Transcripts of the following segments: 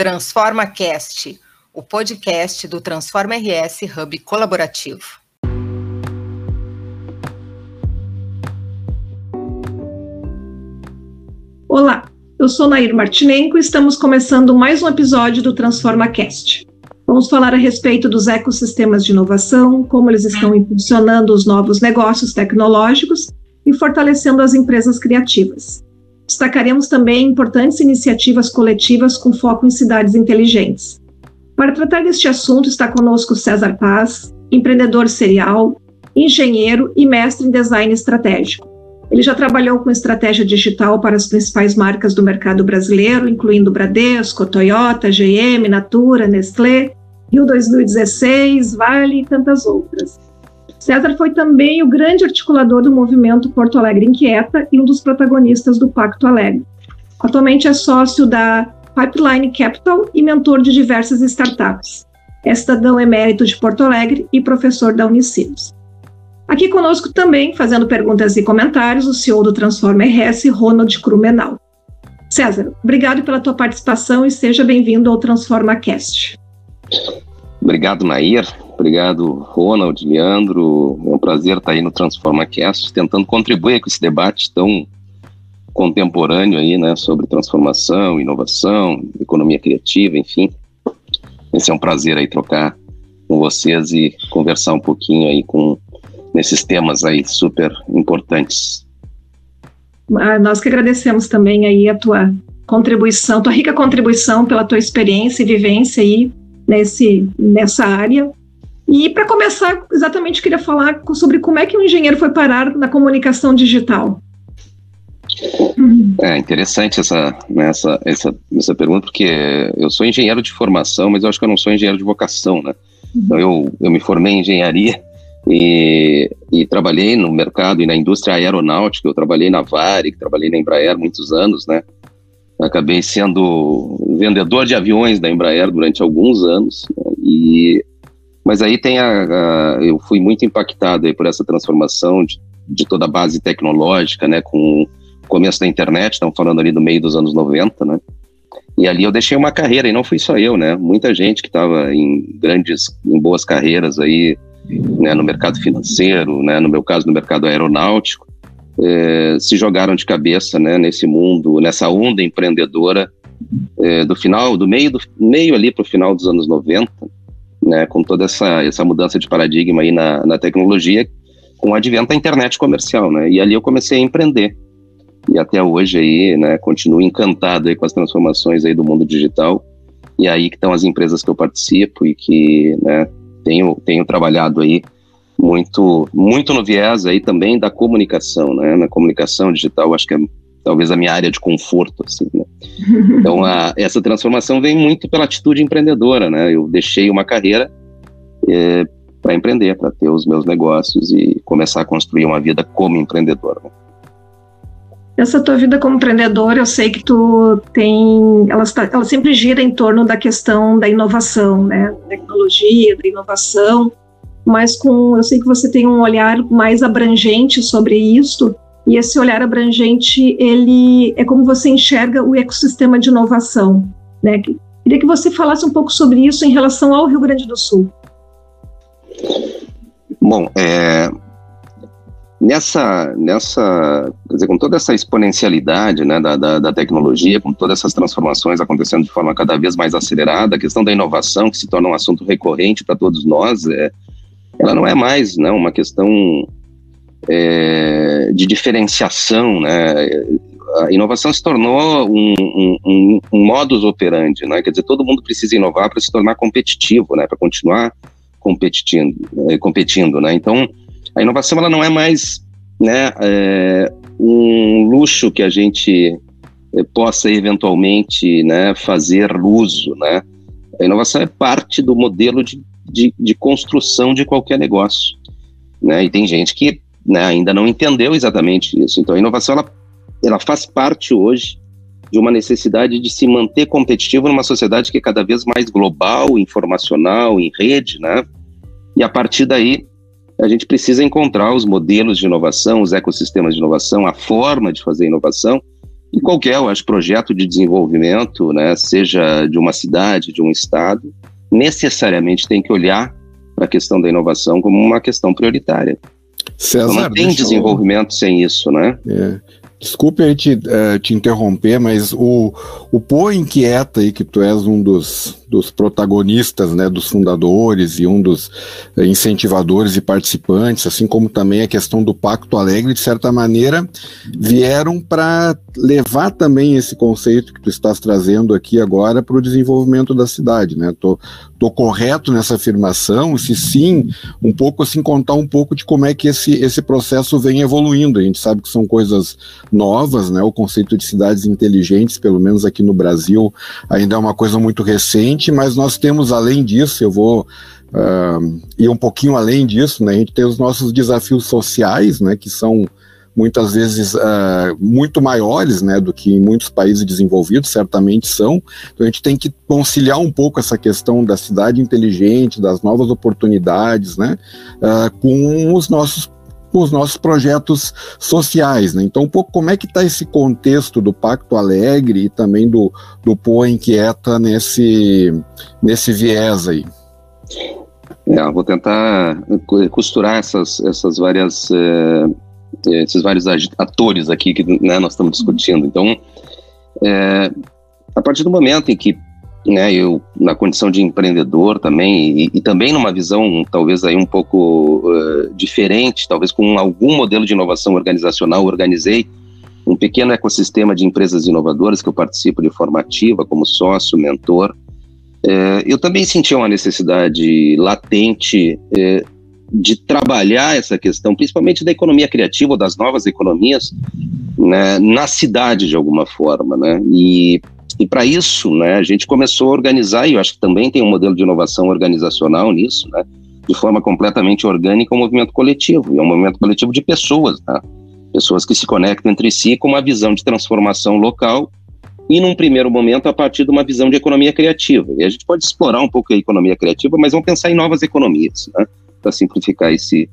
Transforma Cast, o podcast do Transforma RS Hub colaborativo. Olá, eu sou Nair Martinenko e estamos começando mais um episódio do Transforma Cast. Vamos falar a respeito dos ecossistemas de inovação, como eles estão impulsionando os novos negócios tecnológicos e fortalecendo as empresas criativas. Destacaremos também importantes iniciativas coletivas com foco em cidades inteligentes. Para tratar deste assunto está conosco César Paz, empreendedor serial, engenheiro e mestre em design estratégico. Ele já trabalhou com estratégia digital para as principais marcas do mercado brasileiro, incluindo Bradesco, Toyota, GM, Natura, Nestlé, Rio 2016, Vale e tantas outras. César foi também o grande articulador do movimento Porto Alegre Inquieta e um dos protagonistas do Pacto Alegre. Atualmente é sócio da Pipeline Capital e mentor de diversas startups. É cidadão emérito de Porto Alegre e professor da Unicinos. Aqui conosco também, fazendo perguntas e comentários, o CEO do Transforma RS, Ronald Crumenal. César, obrigado pela tua participação e seja bem-vindo ao Transforma Cast. Obrigado, Nair. Obrigado, Ronald, Leandro. É um prazer estar aí no Transforma Cast, tentando contribuir com esse debate tão contemporâneo aí, né, sobre transformação, inovação, economia criativa, enfim. Esse é um prazer aí trocar com vocês e conversar um pouquinho aí com nesses temas aí super importantes. Ah, nós que agradecemos também aí a tua contribuição, tua rica contribuição pela tua experiência e vivência aí nesse, nessa área. E para começar, exatamente queria falar sobre como é que um engenheiro foi parar na comunicação digital. É interessante essa, né, essa, essa, essa pergunta, porque eu sou engenheiro de formação, mas eu acho que eu não sou engenheiro de vocação, né? Então eu, eu me formei em engenharia e, e trabalhei no mercado e na indústria aeronáutica, eu trabalhei na Varig, trabalhei na Embraer muitos anos, né? Acabei sendo vendedor de aviões da Embraer durante alguns anos né? e mas aí tem a, a, eu fui muito impactado aí por essa transformação de, de toda a base tecnológica, né, com o começo da internet, estamos falando ali do meio dos anos 90, né? E ali eu deixei uma carreira e não fui só eu, né? Muita gente que estava em grandes, em boas carreiras aí, né, no mercado financeiro, né, no meu caso no mercado aeronáutico, eh, se jogaram de cabeça, né, nesse mundo, nessa onda empreendedora eh, do final, do meio do meio ali para o final dos anos 90 né, com toda essa, essa mudança de paradigma aí na, na tecnologia, com o advento da internet comercial, né, e ali eu comecei a empreender, e até hoje aí, né, continuo encantado aí com as transformações aí do mundo digital, e aí que estão as empresas que eu participo e que, né, tenho, tenho trabalhado aí muito, muito no viés aí também da comunicação, né, na comunicação digital, acho que é talvez a minha área de conforto, assim, né? Então, a, essa transformação vem muito pela atitude empreendedora, né? Eu deixei uma carreira é, para empreender, para ter os meus negócios e começar a construir uma vida como empreendedor. Né? Essa tua vida como empreendedor, eu sei que tu tem, ela, está, ela sempre gira em torno da questão da inovação, né? Tecnologia, da inovação, mas com, eu sei que você tem um olhar mais abrangente sobre isso. E esse olhar abrangente, ele é como você enxerga o ecossistema de inovação, né? Queria que você falasse um pouco sobre isso em relação ao Rio Grande do Sul. Bom, é, nessa, nessa, quer dizer, com toda essa exponencialidade né, da, da, da, tecnologia, com todas essas transformações acontecendo de forma cada vez mais acelerada, a questão da inovação, que se torna um assunto recorrente para todos nós, é, ela não é mais né, uma questão é, de diferenciação, né? A inovação se tornou um, um, um, modus operandi, né? Quer dizer, todo mundo precisa inovar para se tornar competitivo, né? Para continuar competindo, é, competindo, né? Então, a inovação ela não é mais, né? É, um luxo que a gente é, possa eventualmente, né? Fazer uso, né? A inovação é parte do modelo de, de, de construção de qualquer negócio, né? E tem gente que né, ainda não entendeu exatamente isso. Então, a inovação ela, ela faz parte hoje de uma necessidade de se manter competitivo numa sociedade que é cada vez mais global, informacional, em rede, né? E a partir daí, a gente precisa encontrar os modelos de inovação, os ecossistemas de inovação, a forma de fazer inovação E qualquer, eu acho, projeto de desenvolvimento, né, seja de uma cidade, de um estado, necessariamente tem que olhar para a questão da inovação como uma questão prioritária. César, não tem desenvolvimento eu... sem isso, né? É. Desculpe aí te, uh, te interromper, mas o, o Pô Inquieta aí, que tu és um dos, dos protagonistas, né, dos fundadores e um dos uh, incentivadores e participantes, assim como também a questão do Pacto Alegre, de certa maneira, vieram para levar também esse conceito que tu estás trazendo aqui agora para o desenvolvimento da cidade, né? Tô, tô correto nessa afirmação? Se sim, um pouco assim, contar um pouco de como é que esse, esse processo vem evoluindo. A gente sabe que são coisas novas, né? O conceito de cidades inteligentes, pelo menos aqui no Brasil, ainda é uma coisa muito recente, mas nós temos, além disso, eu vou uh, ir um pouquinho além disso, né? A gente tem os nossos desafios sociais, né? Que são muitas vezes uh, muito maiores né, do que em muitos países desenvolvidos, certamente são. Então a gente tem que conciliar um pouco essa questão da cidade inteligente, das novas oportunidades, né, uh, com os nossos os nossos projetos sociais. Né? Então, um pouco como é que está esse contexto do Pacto Alegre e também do, do Poa Inquieta nesse, nesse viés aí? É, vou tentar costurar essas, essas várias, eh, esses vários atores aqui que né, nós estamos discutindo. Então, é, a partir do momento em que né, eu na condição de empreendedor também e, e também numa visão talvez aí um pouco uh, diferente, talvez com algum modelo de inovação organizacional, organizei um pequeno ecossistema de empresas inovadoras que eu participo de forma ativa como sócio, mentor. Uh, eu também senti uma necessidade latente uh, de trabalhar essa questão, principalmente da economia criativa ou das novas economias, né, na cidade de alguma forma, né? E e para isso, né, a gente começou a organizar, e eu acho que também tem um modelo de inovação organizacional nisso, né, de forma completamente orgânica, um movimento coletivo. E é um movimento coletivo de pessoas, né, pessoas que se conectam entre si com uma visão de transformação local e, num primeiro momento, a partir de uma visão de economia criativa. E a gente pode explorar um pouco a economia criativa, mas vamos pensar em novas economias, né, para simplificar esse,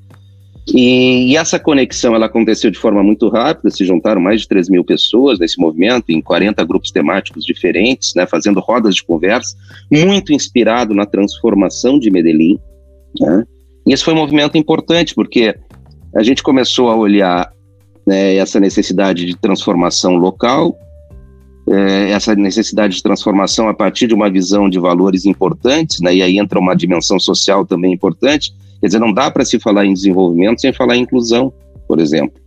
e, e, essa conexão ela aconteceu de forma muito rápida, se juntaram mais de 3 mil pessoas nesse movimento, em 40 grupos temáticos diferentes, né, fazendo rodas de conversa, muito inspirado na transformação de Medellín. Né? E esse foi um movimento importante, porque a gente começou a olhar né, essa necessidade de transformação local, é, essa necessidade de transformação a partir de uma visão de valores importantes, né, e aí entra uma dimensão social também importante, Quer dizer, não dá para se falar em desenvolvimento sem falar em inclusão, por exemplo.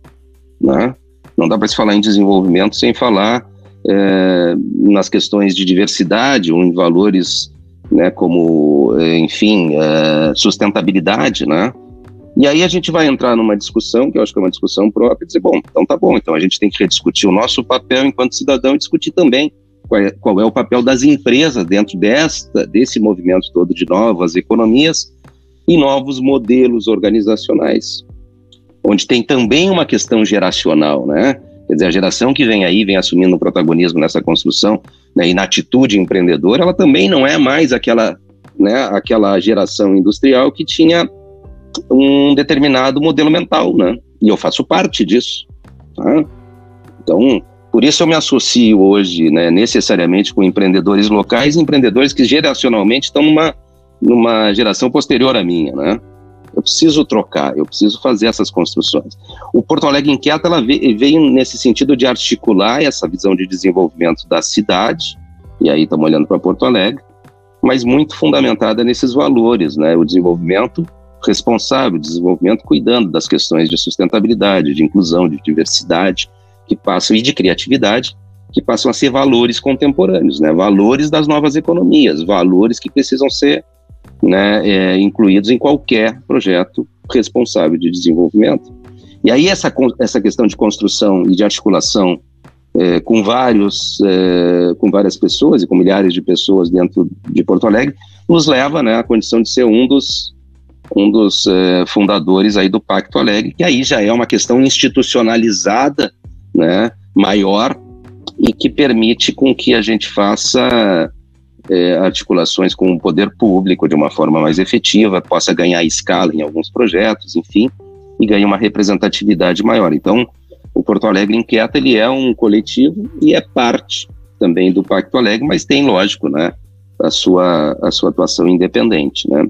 Né? Não dá para se falar em desenvolvimento sem falar é, nas questões de diversidade ou em valores né, como, é, enfim, é, sustentabilidade, né? E aí a gente vai entrar numa discussão, que eu acho que é uma discussão própria, e dizer, bom, então tá bom, então a gente tem que rediscutir o nosso papel enquanto cidadão e discutir também qual é, qual é o papel das empresas dentro desta, desse movimento todo de novas economias, e novos modelos organizacionais, onde tem também uma questão geracional, né? Quer dizer, a geração que vem aí, vem assumindo o protagonismo nessa construção, né, e na atitude empreendedora, ela também não é mais aquela, né, aquela geração industrial que tinha um determinado modelo mental, né? E eu faço parte disso. Tá? Então, por isso eu me associo hoje, né, necessariamente com empreendedores locais, empreendedores que geracionalmente estão numa numa geração posterior à minha, né? Eu preciso trocar, eu preciso fazer essas construções. O Porto Alegre Inquieta ela veio nesse sentido de articular essa visão de desenvolvimento da cidade, e aí estamos olhando para Porto Alegre, mas muito fundamentada nesses valores, né? O desenvolvimento responsável, o desenvolvimento cuidando das questões de sustentabilidade, de inclusão, de diversidade, que passam e de criatividade, que passam a ser valores contemporâneos, né? Valores das novas economias, valores que precisam ser né, é, incluídos em qualquer projeto responsável de desenvolvimento. E aí essa, essa questão de construção e de articulação é, com vários é, com várias pessoas e com milhares de pessoas dentro de Porto Alegre nos leva né, à condição de ser um dos um dos é, fundadores aí do Pacto Alegre, que aí já é uma questão institucionalizada, né, maior e que permite com que a gente faça é, articulações com o poder público de uma forma mais efetiva, possa ganhar escala em alguns projetos, enfim, e ganhe uma representatividade maior. Então, o, Porto Alegre Inquieta ele é um coletivo e é parte também do Pacto Alegre, mas tem, lógico, né, a sua, a sua atuação independente, né?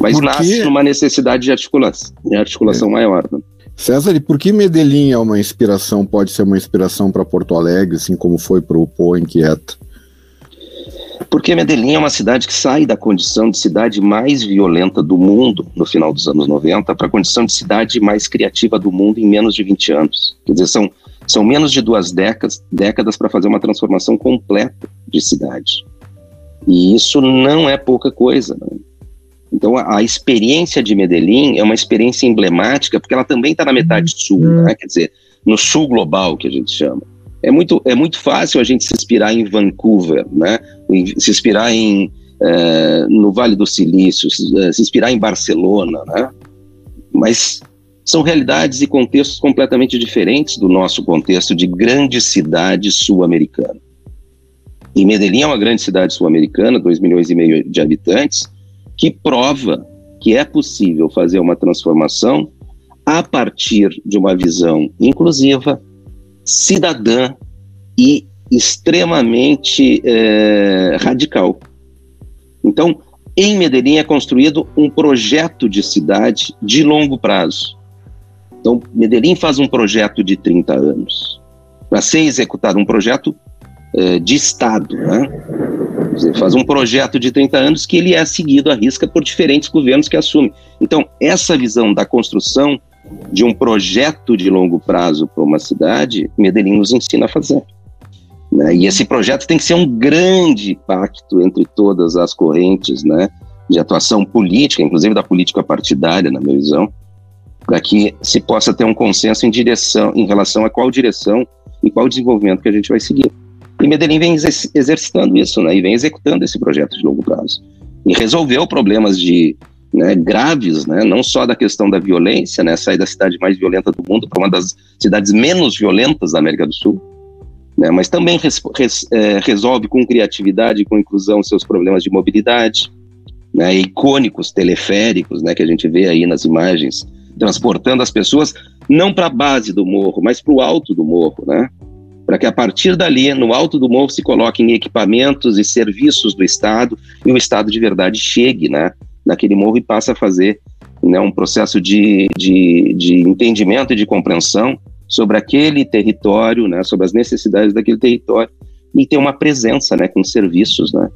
mas nasce numa necessidade de articulação, de articulação é. maior. Né? César, e por que Medellín é uma inspiração, pode ser uma inspiração para Porto Alegre, assim como foi para o Pô Inquieta? Porque Medellín é uma cidade que sai da condição de cidade mais violenta do mundo no final dos anos 90 para a condição de cidade mais criativa do mundo em menos de 20 anos. Quer dizer, são, são menos de duas décadas, décadas para fazer uma transformação completa de cidade. E isso não é pouca coisa. Né? Então, a, a, experiência de Medellín é uma experiência emblemática, porque ela também está na metade sul, uhum. né? quer dizer, no sul global, que a gente chama. É muito, é muito fácil a gente se inspirar em Vancouver, né? se inspirar em, é, no Vale do Silício, se, é, se inspirar em Barcelona, né? mas são realidades e contextos completamente diferentes do nosso contexto de grande cidade sul-americana. E Medellín é uma grande cidade sul-americana, 2 milhões e meio de habitantes, que prova que é possível fazer uma transformação a partir de uma visão inclusiva, cidadã e extremamente é, radical. Então, em Medellín é construído um projeto de cidade de longo prazo. Então, Medellín faz um projeto de 30 anos. Para ser executado um projeto é, de Estado, né? Dizer, faz um projeto de 30 anos que ele é seguido à risca por diferentes governos que assumem. Então, essa visão da construção de um projeto de longo prazo para uma cidade, Medellín nos ensina a fazer. Né? E esse projeto tem que ser um grande pacto entre todas as correntes né, de atuação política, inclusive da política partidária, na minha visão, para que se possa ter um consenso em direção, em relação a qual direção e qual desenvolvimento que a gente vai seguir. E Medellín vem exercitando isso, né, e vem executando esse projeto de longo prazo. E resolveu problemas de né, graves, né, não só da questão da violência, né, sair da cidade mais violenta do mundo para uma das cidades menos violentas da América do Sul, né, mas também res, res, é, resolve com criatividade e com inclusão seus problemas de mobilidade, né, icônicos teleféricos, né, que a gente vê aí nas imagens, transportando as pessoas não para a base do morro, mas para o alto do morro, né, para que a partir dali, no alto do morro, se coloquem equipamentos e serviços do Estado e o Estado de verdade chegue, né, naquele morro e passe a fazer né, um processo de, de, de entendimento e de compreensão sobre aquele território, né, sobre as necessidades daquele território e ter uma presença, né, com serviços, né,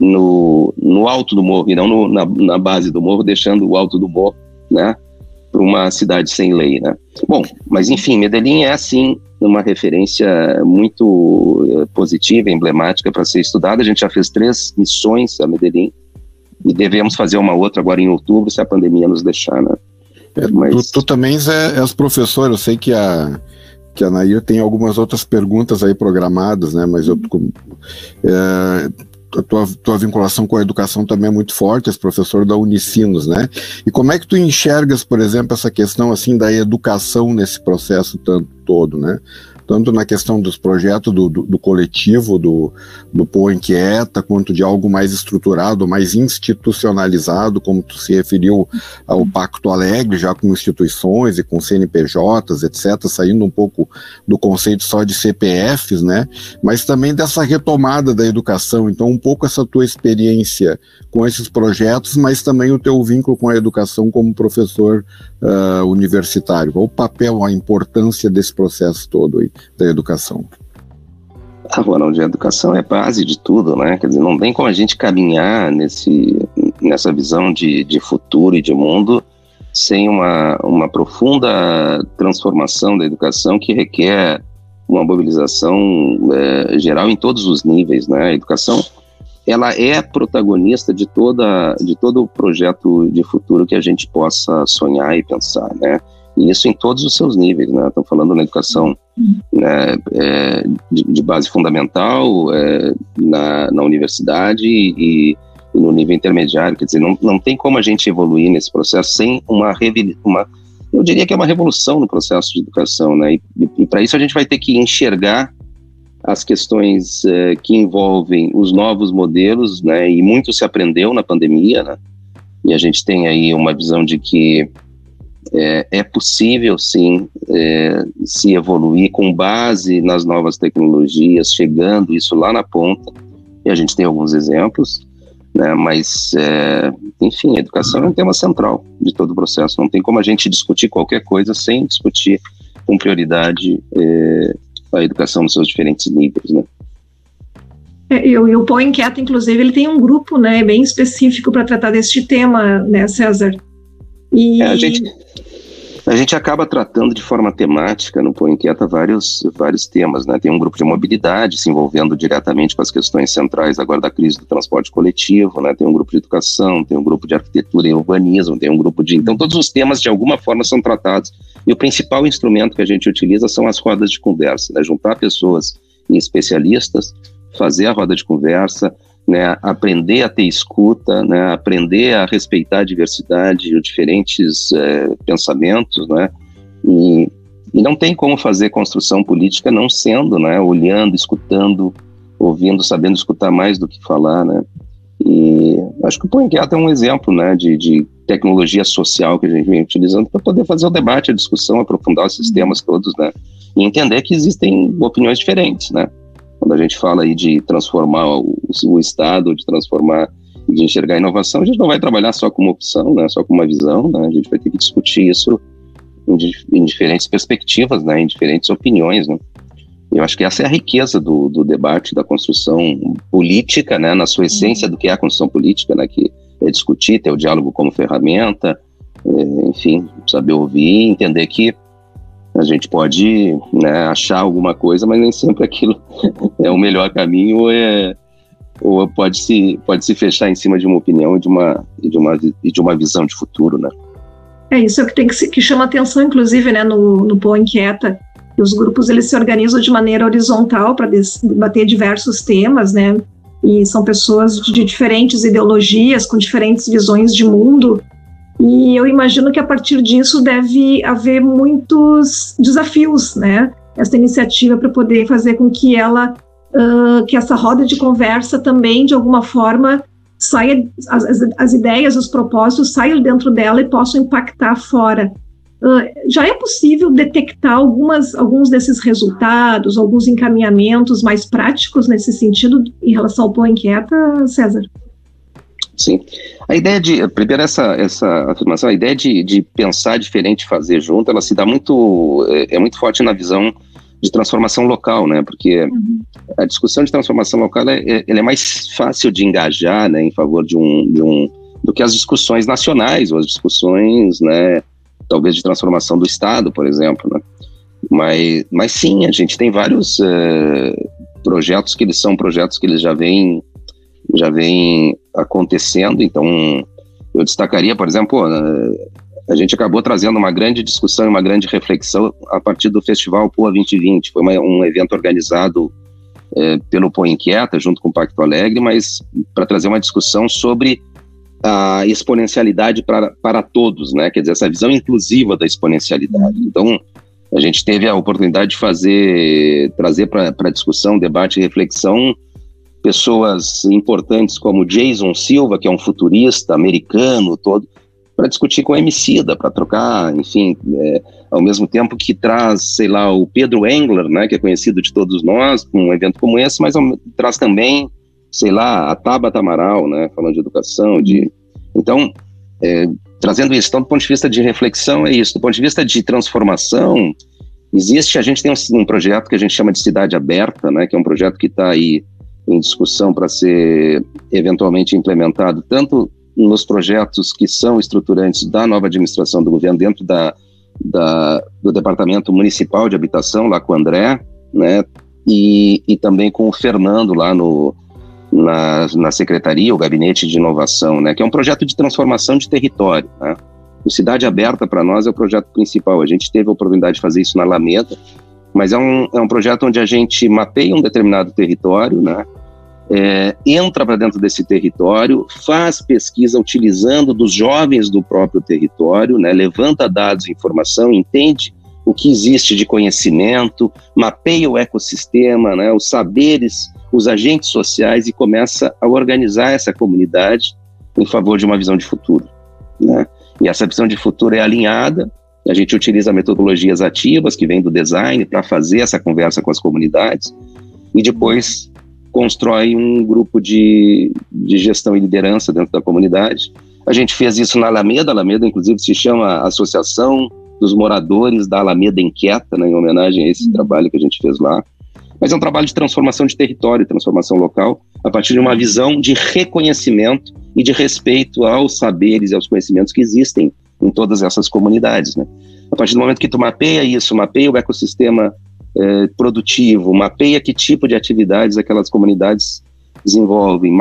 no, no alto do morro e não no, na, na base do morro, deixando o alto do morro, né, para uma cidade sem lei, né. Bom, mas enfim, Medellín é assim uma referência muito eh, positiva, emblemática para ser estudada. A gente já fez três missões a Medellín e devemos fazer uma outra agora em outubro, se a pandemia nos deixar, né. É, Mas... tu, tu, também é, és professor, eu sei que a, que a Nair tem algumas outras perguntas aí programadas, né? Mas eu, é, a tua, tua vinculação com a educação também é muito forte, és professor da Unicinos, né? E como é que tu enxergas, por exemplo, essa questão assim da educação nesse processo tanto todo, né? Tanto na questão dos projetos do, do, do coletivo, do, do Pô Inquieta, quanto de algo mais estruturado, mais institucionalizado, como tu se referiu ao Pacto Alegre, já com instituições e com CNPJs, etc., saindo um pouco do conceito só de CPFs, né? Mas também dessa retomada da educação. Então, um pouco essa tua experiência com esses projetos, mas também o teu vínculo com a educação como professor uh, universitário. Qual o papel, a importância desse processo todo aí? Da educação? Ah, Ronald, a educação é base de tudo, né? Quer dizer, não tem como a gente caminhar nesse, nessa visão de, de futuro e de mundo sem uma, uma profunda transformação da educação que requer uma mobilização é, geral em todos os níveis, né? A educação, ela é protagonista de toda de todo o projeto de futuro que a gente possa sonhar e pensar, né? E isso em todos os seus níveis, né? Estamos falando na educação né, é, de, de, base fundamental, é, na, na universidade e, e, no nível intermediário. Quer dizer, não, não tem como a gente evoluir nesse processo sem uma, uma eu diria que é uma revolução no processo de educação, né? E, e, para isso a gente vai ter que enxergar as questões é, que envolvem os novos modelos, né? E muito se aprendeu na pandemia, né? E a gente tem aí uma visão de que é, é possível sim é, se evoluir com base nas novas tecnologias, chegando isso lá na ponta, e a gente tem alguns exemplos, né, mas, é, enfim, a educação é um tema central de todo o processo, não tem como a gente discutir qualquer coisa sem discutir com prioridade é, a educação nos seus diferentes níveis, né. É, e, o Põe Inquieto, inclusive, ele tem um grupo né, bem específico para tratar deste tema, né, César? E... É, a, gente, a gente acaba tratando de forma temática no Põe Inquieta vários, vários temas, né? Tem um grupo de mobilidade se envolvendo diretamente com as questões centrais agora da crise do transporte coletivo, né? Tem um grupo de educação, tem um grupo de arquitetura e urbanismo, tem um grupo de... Então, todos os temas, de alguma forma, são tratados. E o principal instrumento que a gente utiliza são as rodas de conversa, né? Juntar pessoas e especialistas, fazer a roda de conversa, né, aprender a ter escuta, né, aprender a respeitar a diversidade, os diferentes é, pensamentos, né, e, e, não tem como fazer construção política não sendo, né, olhando, escutando, ouvindo, sabendo escutar mais do que falar, né, e acho que o Poinquiata é um exemplo, né, de, de tecnologia social que a gente vem utilizando para poder fazer o debate, a discussão, aprofundar os sistemas todos, né, e entender que existem opiniões diferentes, né, quando a gente fala aí de transformar o, o Estado, de transformar, de enxergar a inovação, a gente não vai trabalhar só com uma opção, né, só com uma visão, né, a gente vai ter que discutir isso em, em diferentes perspectivas, né, em diferentes opiniões, né. Eu acho que essa é a riqueza do, do debate, da construção política, né, na sua essência do que é a construção política, né, que é discutir, ter o diálogo como ferramenta, é, enfim, saber ouvir, entender que a gente pode né, achar alguma coisa, mas nem sempre aquilo é o melhor caminho ou, é, ou pode, se, pode se fechar em cima de uma opinião e de uma, e de uma, e de uma visão de futuro, né? É isso que tem que, que chama atenção, inclusive, né, no, no Pô Inquieta, os grupos eles se organizam de maneira horizontal para debater diversos temas, né? E são pessoas de diferentes ideologias, com diferentes visões de mundo, e eu imagino que a partir disso deve haver muitos desafios, né? Essa iniciativa para poder fazer com que ela, uh, que essa roda de conversa também, de alguma forma, saia, as, as ideias, os propósitos saiam dentro dela e possam impactar fora. Uh, já é possível detectar algumas, alguns desses resultados, alguns encaminhamentos mais práticos nesse sentido em relação ao Pô Inquieta, César? Sim. A ideia de, primeiro essa, essa afirmação, a ideia de, de pensar diferente, fazer junto, ela se dá muito, é, é muito forte na visão de transformação local, né? Porque uhum. a discussão de transformação local é, é, é, mais fácil de engajar, né, em favor de um, de um, do que as discussões nacionais ou as discussões, né, talvez de transformação do Estado, por exemplo, né? Mas, mas sim, a gente tem vários uh, projetos que eles são projetos que eles já vêm já vem acontecendo. Então, eu destacaria, por exemplo, a gente acabou trazendo uma grande discussão e uma grande reflexão a partir do Festival Poa 2020. Foi uma, um evento organizado é, pelo Poa Inquieta, junto com o Pacto Alegre, mas para trazer uma discussão sobre a exponencialidade para, para todos, né? Quer dizer, essa visão inclusiva da exponencialidade. Então, a gente teve a oportunidade de fazer, trazer para discussão, debate e reflexão pessoas importantes como Jason Silva, que é um futurista americano todo, para discutir com a Emicida, para trocar, enfim, é, ao mesmo tempo que traz, sei lá, o Pedro Engler, né, que é conhecido de todos nós, um evento como esse, mas traz também, sei lá, a Tabata Amaral, né, falando de educação, de... Então, é, trazendo isso, então, do ponto de vista de reflexão, é isso. Do ponto de vista de transformação, existe, a gente tem um, um projeto que a gente chama de Cidade Aberta, né, que é um projeto que está aí em discussão para ser eventualmente implementado, tanto nos projetos que são estruturantes da nova administração do governo, dentro da, da do Departamento Municipal de Habitação, lá com o André, né, e, e também com o Fernando lá no, na, na Secretaria, o Gabinete de Inovação, né, que é um projeto de transformação de território. Né. O Cidade Aberta, para nós, é o projeto principal. A gente teve a oportunidade de fazer isso na Alameda, mas é um, é um projeto onde a gente mapeia um determinado território, né? É, entra para dentro desse território, faz pesquisa utilizando dos jovens do próprio território, né? levanta dados e informação, entende o que existe de conhecimento, mapeia o ecossistema, né? os saberes, os agentes sociais e começa a organizar essa comunidade em favor de uma visão de futuro. Né? E essa visão de futuro é alinhada A gente utiliza metodologias ativas que vêm do design para fazer essa conversa com as comunidades e depois constrói um grupo de, de gestão e liderança dentro da comunidade. A gente fez isso na Alameda, a Alameda inclusive se chama Associação dos Moradores da Alameda Inquieta, né, em homenagem a esse uhum. trabalho que a gente fez lá. Mas é um trabalho de transformação de território, transformação local, a partir de uma visão de reconhecimento e de respeito aos saberes e aos conhecimentos que existem em todas essas comunidades. Né? A partir do momento que tu mapeia isso, mapeia o ecossistema é, produtivo, mapeia que tipo de atividades aquelas comunidades desenvolvem,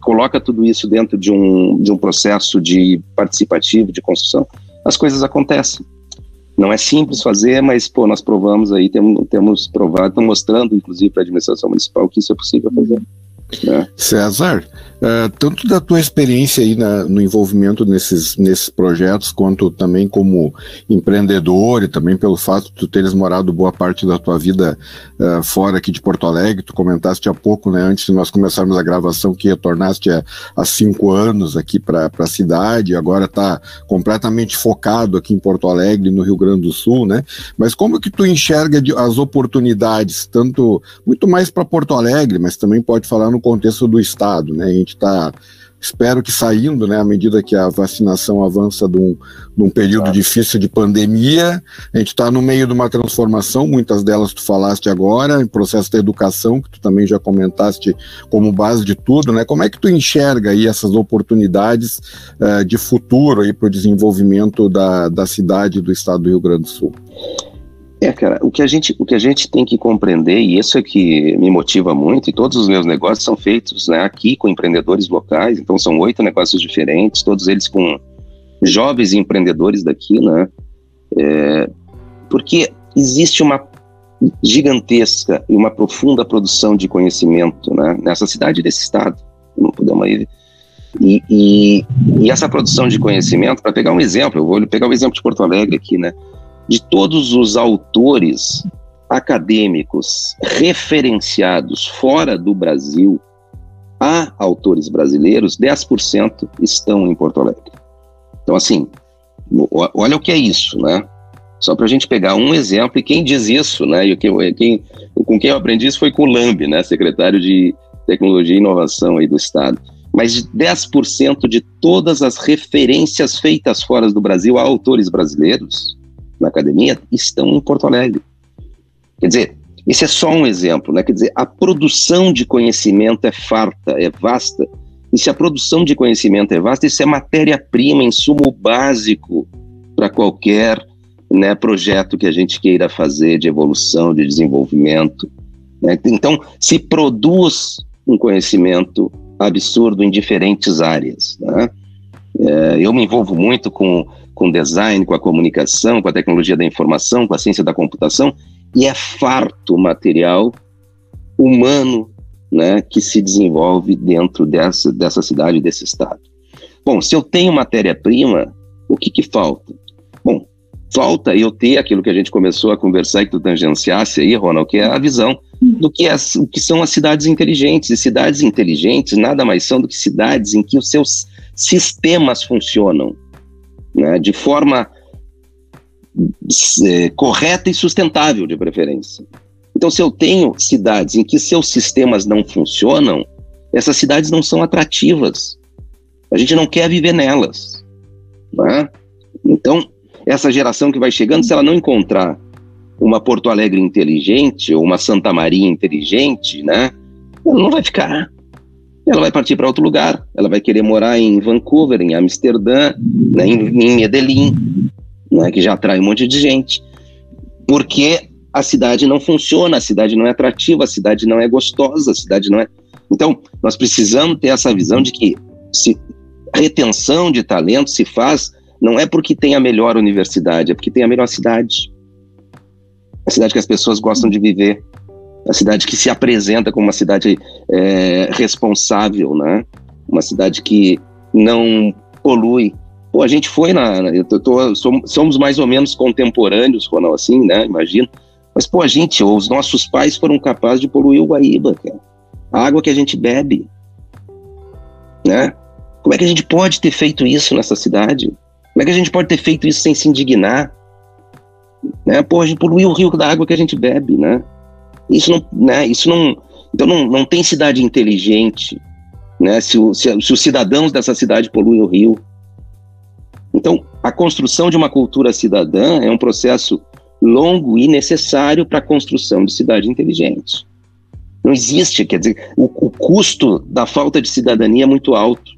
coloca tudo isso dentro de um, de um processo de participativo, de construção, as coisas acontecem. Não é simples fazer, mas pô, nós provamos aí, temos, temos provado, estamos mostrando, inclusive, para a administração municipal que isso é possível fazer. É. César, uh, tanto da tua experiência aí na, no envolvimento nesses, nesses projetos, quanto também como empreendedor e também pelo fato de tu teres morado boa parte da tua vida uh, fora aqui de Porto Alegre, tu comentaste há pouco, né, antes de nós começarmos a gravação, que retornaste há, há cinco anos aqui para a cidade, agora está completamente focado aqui em Porto Alegre, no Rio Grande do Sul, né? Mas como que tu enxerga de, as oportunidades, tanto muito mais para Porto Alegre, mas também pode falar no contexto do Estado, né? A gente está, espero que saindo, né, à medida que a vacinação avança de um, de um período claro. difícil de pandemia, a gente está no meio de uma transformação, muitas delas tu falaste agora, em processo de educação, que tu também já comentaste como base de tudo, né? Como é que tu enxerga aí essas oportunidades uh, de futuro aí para o desenvolvimento da, da cidade do estado do Rio Grande do Sul? É, cara, o que, a gente, o que a gente tem que compreender, e isso é que me motiva muito, e todos os meus negócios são feitos né, aqui com empreendedores locais, então são oito negócios diferentes, todos eles com jovens empreendedores daqui, né? É, porque existe uma gigantesca e uma profunda produção de conhecimento né, nessa cidade desse estado. Não podemos ir. E, e, e essa produção de conhecimento, para pegar um exemplo, eu vou pegar o exemplo de Porto Alegre aqui, né? De todos os autores acadêmicos referenciados fora do Brasil a autores brasileiros, 10% estão em Porto Alegre. Então, assim, olha o que é isso, né? Só para a gente pegar um exemplo, e quem diz isso, né? Quem, com quem eu aprendi isso foi com o Lamb, né? Secretário de Tecnologia e Inovação aí do Estado. Mas 10% de todas as referências feitas fora do Brasil a autores brasileiros na academia estão em Porto Alegre. Quer dizer, esse é só um exemplo, né? Quer dizer, a produção de conhecimento é farta, é vasta. E se a produção de conhecimento é vasta, isso é matéria-prima, insumo básico para qualquer né, projeto que a gente queira fazer de evolução, de desenvolvimento. Né? Então, se produz um conhecimento absurdo em diferentes áreas. Né? É, eu me envolvo muito com com design, com a comunicação, com a tecnologia da informação, com a ciência da computação, e é farto material humano né, que se desenvolve dentro dessa, dessa cidade, desse estado. Bom, se eu tenho matéria-prima, o que, que falta? Bom, falta eu ter aquilo que a gente começou a conversar e que tu tangenciasse aí, Ronald, que é a visão do que, é, o que são as cidades inteligentes. E cidades inteligentes nada mais são do que cidades em que os seus sistemas funcionam né, de forma é, correta e sustentável, de preferência. Então, se eu tenho cidades em que seus sistemas não funcionam, essas cidades não são atrativas. A gente não quer viver nelas. Né? Então, essa geração que vai chegando, se ela não encontrar uma Porto Alegre inteligente ou uma Santa Maria inteligente, né, ela não vai ficar ela vai partir para outro lugar. Ela vai querer morar em Vancouver, em Amsterdã, né, em, em Medellín, né, que já atrai um monte de gente. Porque a cidade não funciona, a cidade não é atrativa, a cidade não é gostosa, a cidade não é. Então, nós precisamos ter essa visão de que se retenção de talento se faz não é porque tem a melhor universidade, é porque tem a melhor cidade. A cidade que as pessoas gostam de viver a cidade que se apresenta como uma cidade é, responsável, né? Uma cidade que não polui. Pô, a gente foi na. Eu tô, tô, somos mais ou menos contemporâneos, Ronald, assim, né? Imagina. Mas, pô, a gente, os nossos pais foram capazes de poluir o Guaíba, cara. A água que a gente bebe. Né? Como é que a gente pode ter feito isso nessa cidade? Como é que a gente pode ter feito isso sem se indignar? né? Pô, a gente poluiu o rio da água que a gente bebe, né? Isso não, né? Isso não, então não, não tem cidade inteligente, né? Se, o, se, se os cidadãos dessa cidade poluem o rio. Então, a construção de uma cultura cidadã é um processo longo e necessário para a construção de cidade inteligente. Não existe, quer dizer, o, o custo da falta de cidadania é muito alto.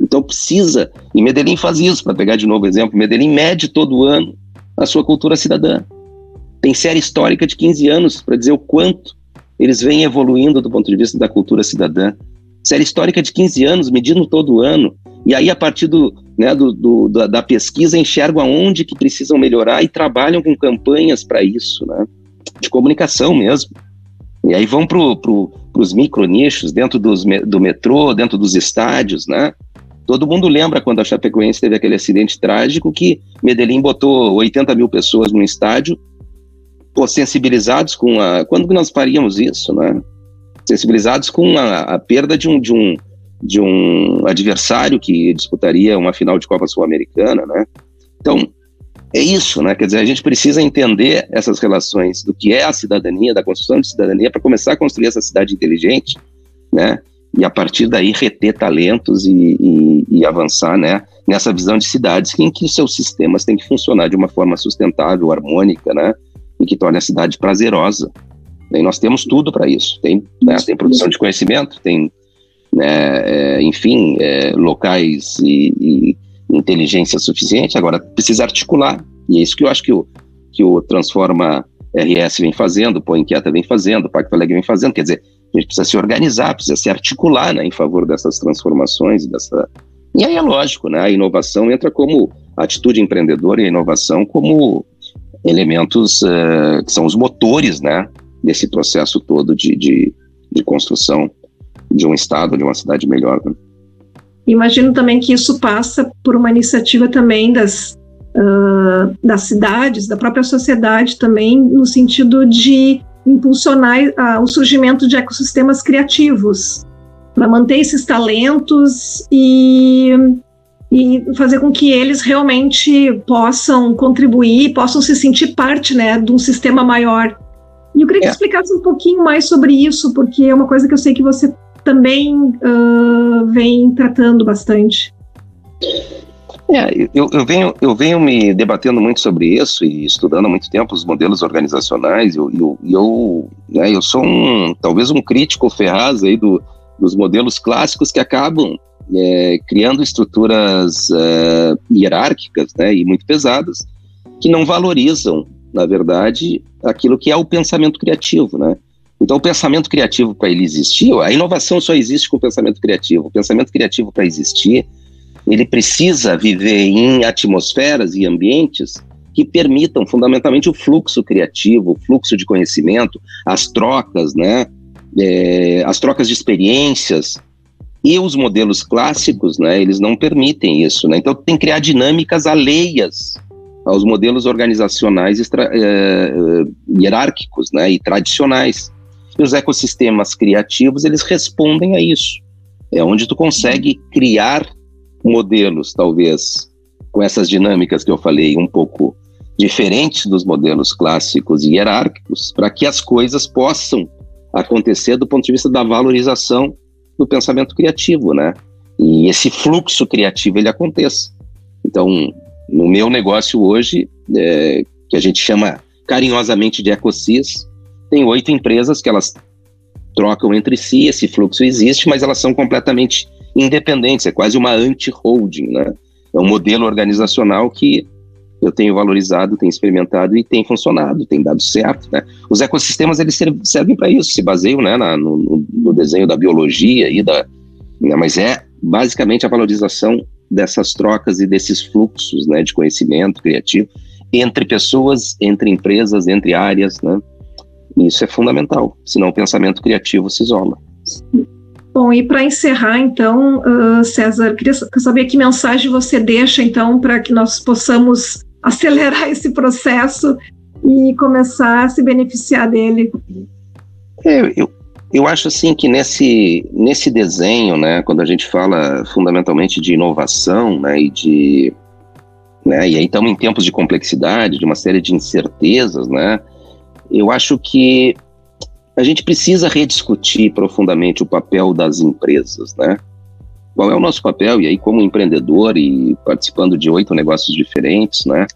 Então precisa, e Medellín faz isso, para pegar de novo o exemplo, Medellín mede todo ano a sua cultura cidadã. Tem série histórica de 15 anos para dizer o quanto eles vêm evoluindo do ponto de vista da cultura cidadã. Série histórica de 15 anos, medindo todo ano. E aí, a partir do, né, do, do da, da, pesquisa, enxergam aonde que precisam melhorar e trabalham com campanhas para isso, né? de comunicação mesmo. E aí vão para pro, os micro nichos, dentro dos, do metrô, dentro dos estádios, né? Todo mundo lembra quando a Chapecoense teve aquele acidente trágico que Medellín botou 80 mil pessoas no estádio, pô, sensibilizados com a... Quando nós faríamos isso, né? Sensibilizados com a, a perda de um, de, um, de um adversário que disputaria uma final de Copa Sul-Americana, né? Então, é isso, né? Quer dizer, a gente precisa entender essas relações do que é a cidadania, da construção de cidadania, para começar a construir essa cidade inteligente, né? E a partir daí reter talentos e, e, e avançar, né? Nessa visão de cidades em que seus sistemas têm que funcionar de uma forma sustentável, harmônica, né? E que torne a cidade prazerosa. E nós temos tudo para isso. Tem, né? tem produção de conhecimento, tem, né? É, enfim, é, locais e, e inteligência suficiente, agora precisa articular. E é isso que eu acho que o, que o Transforma RS vem fazendo, o Põe Inquieta vem fazendo, o Pacto Alegre vem fazendo. Quer dizer, a gente precisa se organizar, precisa se articular né, em favor dessas transformações. dessa E aí é lógico, né, a inovação entra como atitude empreendedora e a inovação como elementos uh, que são os motores né, desse processo todo de, de, de construção de um Estado, de uma cidade melhor. Né? Imagino também que isso passa por uma iniciativa também das, uh, das cidades, da própria sociedade também, no sentido de impulsionar uh, o surgimento de ecossistemas criativos, para manter esses talentos e, e fazer com que eles realmente possam contribuir, possam se sentir parte né, de um sistema maior. E eu queria que é. explicasse um pouquinho mais sobre isso, porque é uma coisa que eu sei que você também uh, vem tratando bastante. É, eu, eu, venho, eu venho me debatendo muito sobre isso e estudando há muito tempo os modelos organizacionais. Eu, eu, eu, né, eu sou um, talvez um crítico ferraz aí do, dos modelos clássicos que acabam é, criando estruturas é, hierárquicas né, e muito pesadas que não valorizam, na verdade, aquilo que é o pensamento criativo, né? Então, o pensamento criativo, para ele existir, a inovação só existe com o pensamento criativo. O pensamento criativo, para existir, ele precisa viver em atmosferas e ambientes que permitam fundamentalmente o fluxo criativo, o fluxo de conhecimento, as trocas, né? É, as trocas de experiências. E os modelos clássicos, né, eles não permitem isso. Né? Então, tem que criar dinâmicas alheias aos modelos organizacionais extra, é, é hierárquicos né, e tradicionais. E os ecossistemas criativos, eles respondem a isso. É onde tu consegue criar modelos, talvez, com essas dinâmicas que eu falei, um pouco diferentes dos modelos clássicos e hierárquicos, para que as coisas possam acontecer do ponto de vista da valorização do pensamento criativo, né? E esse fluxo criativo ele aconteça. Então, no meu negócio hoje, é, que a gente chama carinhosamente de EcoSys, tem oito empresas que elas trocam entre si, esse fluxo existe, mas elas são completamente independentes, é quase uma anti-holding, né? É um modelo organizacional que eu tenho valorizado, tenho experimentado e tem funcionado, tem dado certo, né? Os ecossistemas, eles servem para isso, se baseiam né, na, no, no, desenho da biologia e da... Né, mas é basicamente a valorização dessas trocas e desses fluxos né, de conhecimento criativo entre pessoas, entre empresas, entre áreas, né? Isso é fundamental, senão o pensamento criativo se isola. Bom, e para encerrar, então, uh, César, queria saber que mensagem você deixa, então, para que nós possamos acelerar esse processo e começar a se beneficiar dele. É, eu, eu acho assim que nesse, nesse desenho, né, quando a gente fala fundamentalmente de inovação né, e de né? E aí estamos em tempos de complexidade, de uma série de incertezas, né? Eu acho que a gente precisa rediscutir profundamente o papel das empresas, né? Qual é o nosso papel? E aí, como empreendedor e participando de oito negócios diferentes, né?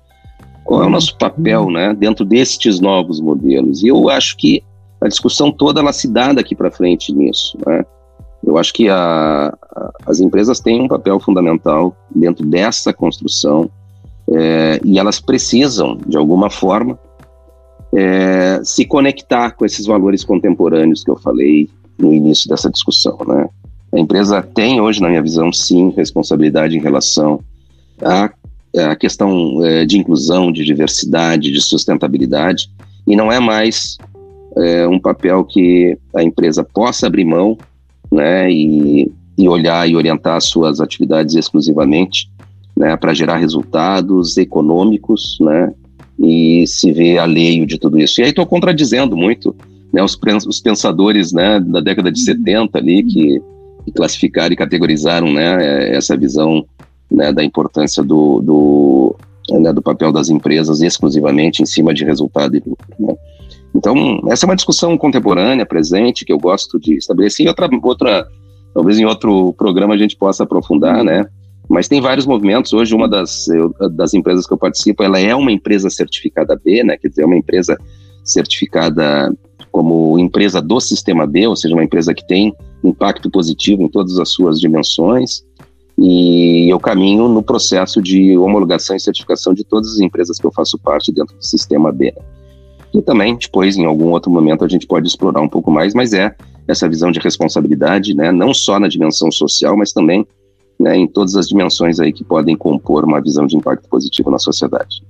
Qual é o nosso papel, né, dentro destes novos modelos? E eu acho que a discussão toda ela se dá daqui para frente nisso, né? Eu acho que a, a, as empresas têm um papel fundamental dentro dessa construção é, e elas precisam, de alguma forma, é, se conectar com esses valores contemporâneos que eu falei no início dessa discussão. Né? A empresa tem hoje, na minha visão, sim, responsabilidade em relação à, à questão é, de inclusão, de diversidade, de sustentabilidade, e não é mais é, um papel que a empresa possa abrir mão né, e, e olhar e orientar as suas atividades exclusivamente né, para gerar resultados econômicos, né, e se ver alheio de tudo isso. E aí estou contradizendo muito né, os, os, pensadores né, da década de 70 ali que, que classificaram e categorizaram né, essa visão né, da importância do, do, né, do papel das empresas exclusivamente em cima de resultado e lucro. Né. Então, essa é uma discussão contemporânea, presente, que eu gosto de estabelecer. E outra, outra talvez em outro programa a gente possa aprofundar, né? Mas tem vários movimentos. Hoje, uma das, eu, das empresas que eu participo, ela é uma empresa certificada B, né? Quer dizer, é uma empresa certificada como empresa do sistema B, ou seja, uma empresa que tem impacto positivo em todas as suas dimensões. E eu caminho no processo de homologação e certificação de todas as empresas que eu faço parte dentro do sistema B. E também, depois, em algum outro momento, a gente pode explorar um pouco mais, mas é essa visão de responsabilidade, né, não só na dimensão social, mas também né, em todas as dimensões aí que podem compor uma visão de impacto positivo na sociedade.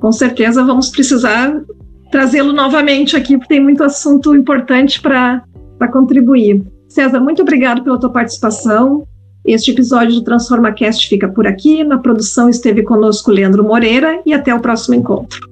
Com certeza vamos precisar trazê-lo novamente aqui, porque tem muito assunto importante para contribuir. César, muito obrigado pela tua participação. Este episódio do TransformaCast fica por aqui. Na produção esteve conosco Leandro Moreira e até o próximo encontro.